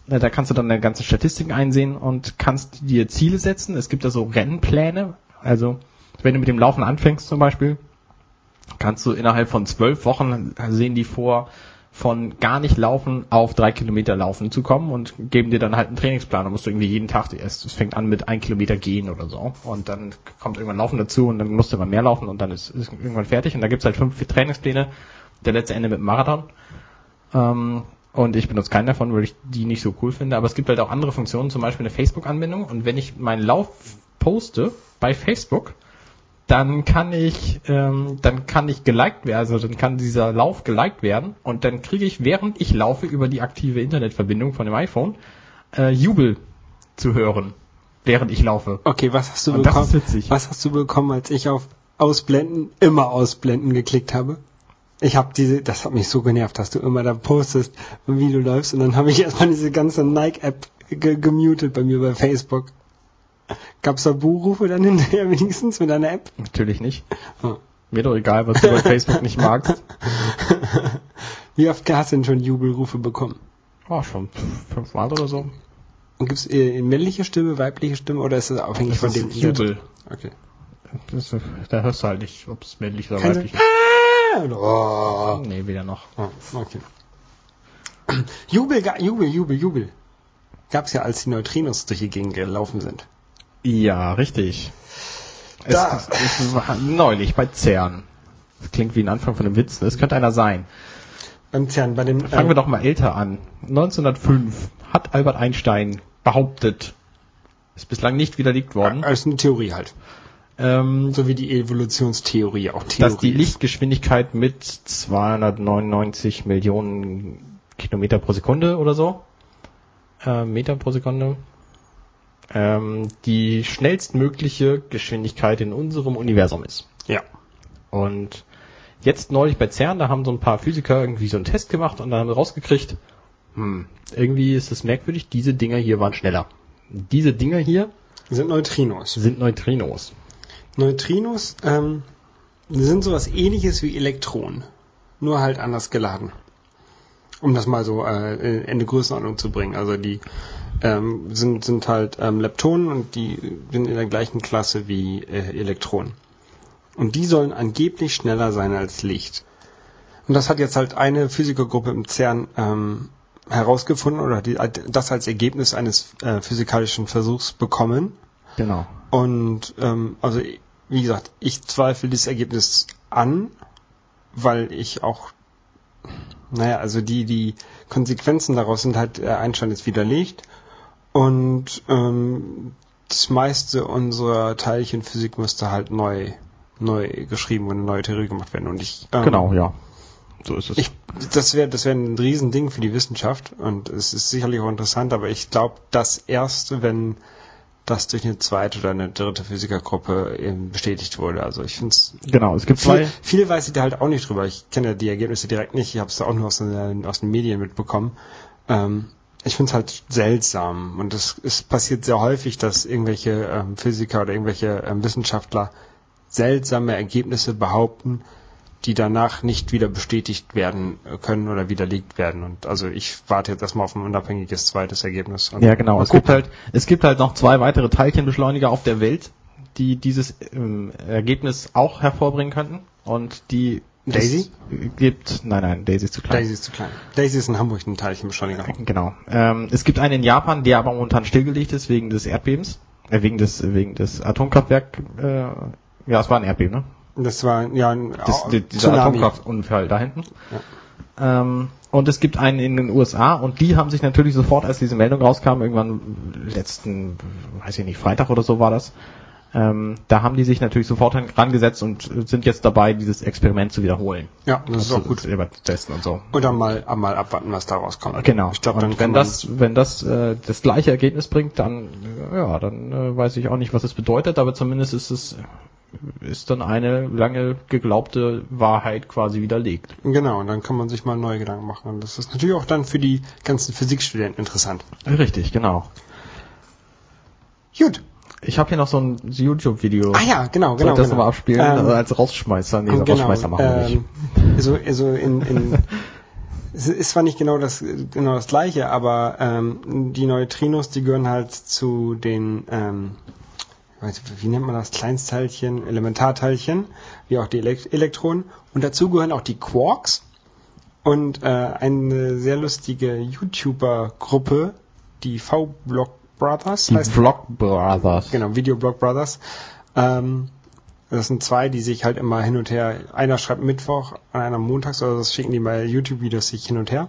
äh, da kannst du dann deine ganzen Statistiken einsehen und kannst dir Ziele setzen. Es gibt da so Rennpläne. Also wenn du mit dem Laufen anfängst zum Beispiel, kannst du innerhalb von zwölf Wochen sehen die vor, von gar nicht laufen auf drei Kilometer laufen zu kommen und geben dir dann halt einen Trainingsplan. Da musst du irgendwie jeden Tag erst, es fängt an mit ein Kilometer gehen oder so. Und dann kommt irgendwann Laufen dazu und dann musst du immer mehr laufen und dann ist, ist irgendwann fertig. Und da gibt's halt fünf Trainingspläne. Der letzte Ende mit Marathon. Ähm, und ich benutze keinen davon, weil ich die nicht so cool finde. Aber es gibt halt auch andere Funktionen, zum Beispiel eine Facebook-Anbindung. Und wenn ich meinen Lauf poste bei Facebook, dann kann ich, ähm, dann kann ich geliked werden, also dann kann dieser Lauf geliked werden und dann kriege ich, während ich laufe über die aktive Internetverbindung von dem iPhone, äh, Jubel zu hören, während ich laufe. Okay, was hast du und bekommen? Was hast du bekommen, als ich auf Ausblenden, immer Ausblenden geklickt habe? Ich habe diese, das hat mich so genervt, dass du immer da postest, wie du läufst und dann habe ich erstmal diese ganze Nike-App gemutet bei mir bei Facebook. Gab's da Buchrufe dann hinterher wenigstens mit einer App? Natürlich nicht. Hm. Mir doch egal, was du bei Facebook nicht magst. Wie oft hast du denn schon Jubelrufe bekommen? Oh, schon fünfmal oder so. Und gibt's äh, männliche Stimme, weibliche Stimme oder ist das abhängig das von dem Jubel? Okay. Das, da hörst du halt nicht, ob es männlich oder Keine weiblich ist. Oh. Nee, weder noch. Oh, okay. Jubel, Jubel, Jubel, Jubel. Gab's ja, als die Neutrinos durch die Gegend gelaufen sind. Ja, richtig. Es, es, war neulich bei CERN. Das klingt wie ein Anfang von einem Witz. Es könnte einer sein. Beim CERN, bei dem. Fangen wir doch mal älter an. 1905 hat Albert Einstein behauptet, ist bislang nicht widerlegt worden. Als eine Theorie halt. Ähm, so wie die Evolutionstheorie auch Theorie Dass die Lichtgeschwindigkeit mit 299 Millionen Kilometer pro Sekunde oder so, äh, Meter pro Sekunde, ähm, die schnellstmögliche Geschwindigkeit in unserem Universum ist. Ja. Und jetzt neulich bei CERN, da haben so ein paar Physiker irgendwie so einen Test gemacht und dann haben sie rausgekriegt, hm, irgendwie ist es merkwürdig, diese Dinger hier waren schneller. Diese Dinger hier sind Neutrinos. Sind Neutrinos. Neutrinos ähm, sind sowas ähnliches wie Elektronen, nur halt anders geladen. Um das mal so äh, in eine Größenordnung zu bringen. Also die ähm, sind, sind halt ähm, Leptonen und die sind in der gleichen Klasse wie äh, Elektronen. Und die sollen angeblich schneller sein als Licht. Und das hat jetzt halt eine Physikergruppe im CERN ähm, herausgefunden oder die, das als Ergebnis eines äh, physikalischen Versuchs bekommen. Genau. Und ähm, also wie gesagt, ich zweifle dieses Ergebnis an, weil ich auch, naja, also die die Konsequenzen daraus sind halt äh, Einstein ist widerlegt und ähm, das meiste unserer Teilchenphysik müsste halt neu, neu geschrieben und eine neue Theorie gemacht werden. Und ich ähm, genau, ja, so ist es. Ich, das wäre das wäre ein Riesending für die Wissenschaft und es ist sicherlich auch interessant, aber ich glaube, das erste, wenn das durch eine zweite oder eine dritte Physikergruppe eben bestätigt wurde. Also ich finde es Genau, es gibt viel, zwei. viel weiß ich da halt auch nicht drüber. Ich kenne ja die Ergebnisse direkt nicht. Ich habe es da auch nur aus den, aus den Medien mitbekommen. Ähm, ich finde es halt seltsam und es, es passiert sehr häufig, dass irgendwelche ähm, Physiker oder irgendwelche ähm, Wissenschaftler seltsame Ergebnisse behaupten, die danach nicht wieder bestätigt werden äh, können oder widerlegt werden. Und also ich warte jetzt erstmal auf ein unabhängiges zweites Ergebnis. Ja, genau. Es gibt halt, es gibt halt noch zwei weitere Teilchenbeschleuniger auf der Welt, die dieses ähm, Ergebnis auch hervorbringen könnten. Und die Daisy? es gibt, nein, nein, Daisy ist zu klein. Daisy ist zu klein. Daisy ist in Hamburg ein Teilchenbeschleuniger. Genau. Ähm, es gibt einen in Japan, der aber momentan stillgelegt ist wegen des Erdbebens, äh, wegen des wegen des Atomkraftwerk. Äh, ja, es war ein Erdbeben, ne? Das war ja ein Das, die, dieser Tsunami. Atomkraftunfall da hinten. Ähm, und es gibt einen in den USA und die haben sich natürlich sofort, als diese Meldung rauskam, irgendwann letzten, weiß ich nicht, Freitag oder so war das, ähm, da haben die sich natürlich sofort rangesetzt und sind jetzt dabei, dieses Experiment zu wiederholen. Ja, das ist auch gut. Selber testen und so. Dann mal, mal abwarten, was da rauskommt. Genau. Ich glaube, dann wenn das, wenn das äh, das gleiche Ergebnis bringt, dann äh, ja, dann äh, weiß ich auch nicht, was es bedeutet, aber zumindest ist es ist dann eine lange geglaubte Wahrheit quasi widerlegt. Genau, und dann kann man sich mal neue Gedanken machen. Und das ist natürlich auch dann für die ganzen Physikstudenten interessant. Richtig, genau. Gut. Ich habe hier noch so ein YouTube-Video. Ah ja, genau, Soll genau. ich das genau. nochmal abspielen? Ähm, also als Rausschmeißer. Nee, so genau, Rausschmeißer machen wir nicht. ähm, So, also in, in es ist zwar nicht genau das genau das gleiche, aber ähm, die Neutrinos, die gehören halt zu den ähm, nicht, wie nennt man das Kleinstteilchen, Elementarteilchen, wie auch die Elekt Elektronen und dazu gehören auch die Quarks und äh, eine sehr lustige YouTuber-Gruppe, die V-Block Brothers Die heißt Vlog Brothers. Genau, Videoblog Brothers. Ähm, das sind zwei, die sich halt immer hin und her, einer schreibt Mittwoch, einer montags oder das schicken die bei YouTube-Videos sich hin und her.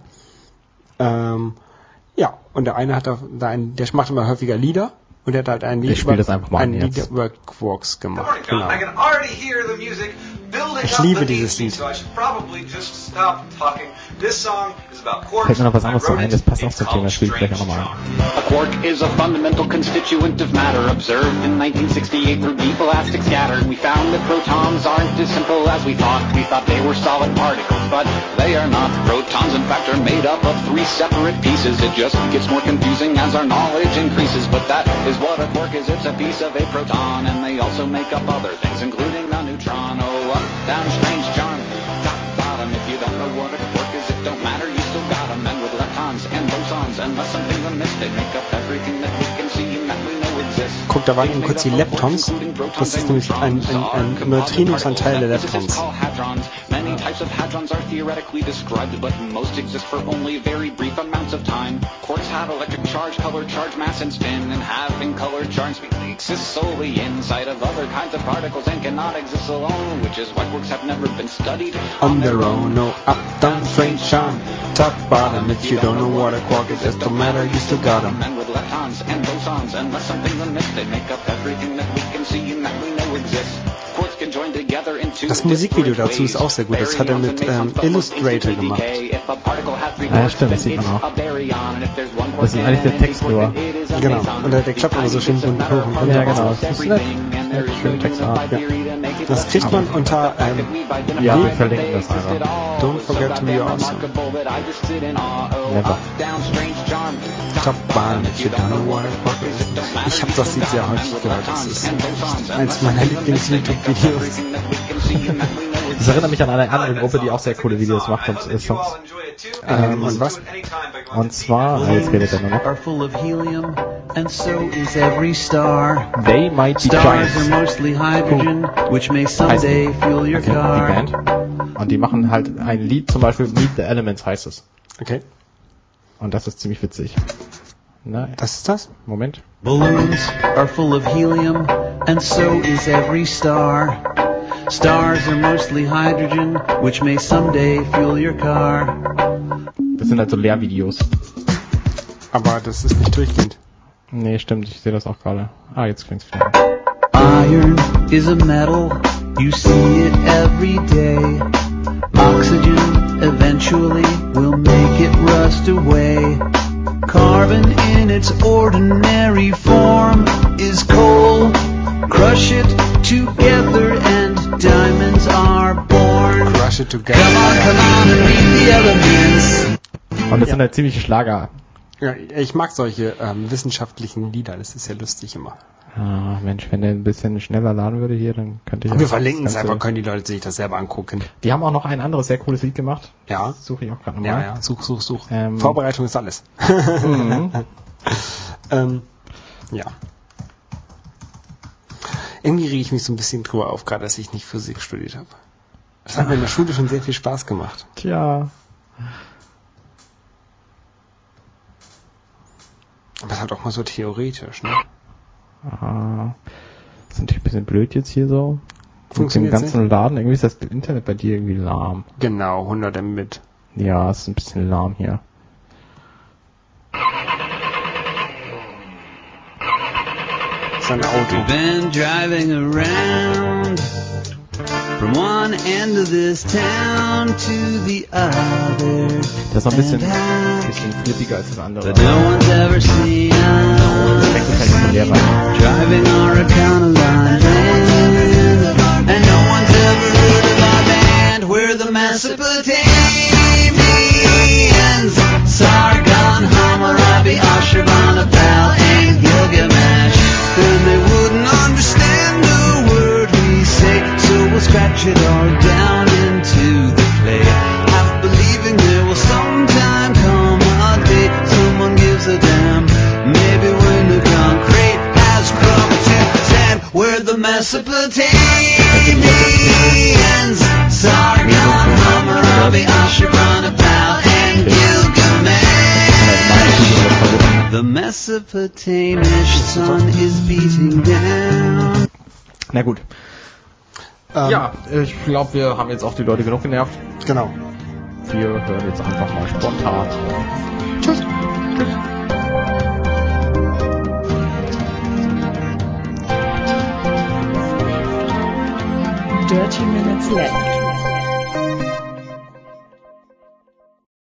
Ähm, ja, und der eine hat da, da einen, der macht immer häufiger Lieder und der hat halt ein Lied, Ich spiel das einfach mal ein Lied über Quarks gemacht. Genau. I can already hear the music building Ich uh, liebe dieses Lied. so I should probably just stop talking. This song is about quarks. Fällt mir noch was anderes ein, das passt auch zum Thema, called spiel ich gleich auch nochmal an. A quark is a fundamental constituent of matter observed in 1968 through deep elastic scatter. We found that protons aren't as simple as we thought. We thought they were solid particles, but they are not. Protons, in fact, are made up of three separate pieces. It just gets more confusing as our knowledge increases, but that is what a quark is. It's a piece of a proton, and they also make up other things, including a neutron. Oh, up, down, strange charm, top, bottom. If you don't know what a quark is, it don't matter. You still got 'em. And with leptons and bosons, unless something's amiss, they make up everything Guck, da waren eben kurz die Leptons. Das ist nämlich ein, ein, ein Neutrino ist ein Teil der Leptons. Many types of hadrons are theoretically described, but most exist for only very brief amounts of time. Quarks have electric charge, color charge, mass, and spin, and having color charge means they exist solely inside of other kinds of particles and cannot exist alone, which is why quarks have never been studied On their own, no up, down, strange charm, top, bottom. If you don't know what a quark is, it don't matter, you still got 'em. And with leptons and bosons, unless something's amiss, they make up everything that we can see and that we know exists. Quarks can join together into Das Musikvideo dazu ist auch sehr gut. Das hat er mit ähm, Illustrator gemacht. Ja, stimmt, das sieht man auch. Das ist eigentlich der Text nur. Genau. Und der, der klappt immer so schön bunt hoch und runter. Ja, genau. Das ist nett. Nett, schöne Textart, ja. Das kriegt man unter ähm, Ja, wir verlinken das einfach. Don't forget to be awesome. Never. Top Bahn, if you don't know what. Ich habe das Lied sehr häufig gehört. Das ist eins meiner Lieblings-YouTube-Videos. Das erinnert mich an eine andere Gruppe, die auch sehr coole Videos macht und äh, Songs. Ähm, und was? by going Und zwar, jetzt redet er nur noch. are full of helium, and so is every star. They might be Stars are giants. mostly hydrogen, which may someday fuel your okay, die car. Band. Und die machen halt ein Lied, zum Beispiel Meet the Elements heißt es. Okay, Und das ist ziemlich witzig. Na, das ist das? Moment. Balloons are full of helium, and so is every star. Stars are mostly hydrogen, which may someday fuel your car. Das sind halt so Lehrvideos. Aber das ist nicht durchgehend. Nee, stimmt, ich sehe das auch gerade. Ah, jetzt klingt's wieder. Iron is a metal, you see it every day. Oxygen eventually will make it rust away. Carbon in its ordinary form is coal. crush it together and diamonds are born. Crush it together. Come on, come on and meet the elements. Und das sind halt ziemliche Schlager. Ja, ich mag solche ähm, wissenschaftlichen Lieder, das ist ja lustig immer. Ah, Mensch, wenn der ein bisschen schneller laden würde hier, dann könnte ich... Wir auch verlinken es einfach, können die Leute sich das selber angucken. Die haben auch noch ein anderes sehr cooles Lied gemacht. Ja. Das suche ich auch gerade Ja, nochmal. ja, such, such, such. Ähm, Vorbereitung ist alles. Mhm. ähm, ja. Irgendwie rege ich mich so ein bisschen drüber auf, gerade dass ich nicht Physik studiert habe. Das hat mir in der Schule schon sehr viel Spaß gemacht. Tja. Aber es halt auch mal so theoretisch, ne? Ah, das ist natürlich ein bisschen blöd jetzt hier so. Mit dem Funktioniert's ganzen Laden, irgendwie ist das Internet bei dir irgendwie lahm. Genau, 100 Mbit. Ja, es ist ein bisschen lahm hier. Das ist ein Auto. Been driving around from one end of this town to the other. Das ist ein bisschen, bisschen flippiger als das andere. But no one's ever seen us. Schmeckt es halt nicht so leer rein. Driving our Econoline van. And no one's ever heard of our band. We're the Mesopotamians. Mesopotamians. Sargon, Hammurabi, Ashurbanipal, and Gilgamesh. The Mesopotamish sun is beating down. Na gut. Ähm, Ja, ich glaube, wir haben jetzt auch die Leute genug genervt. Genau. Wir hören jetzt einfach mal spontan auf. Tschüss. Dirty Minutes Left.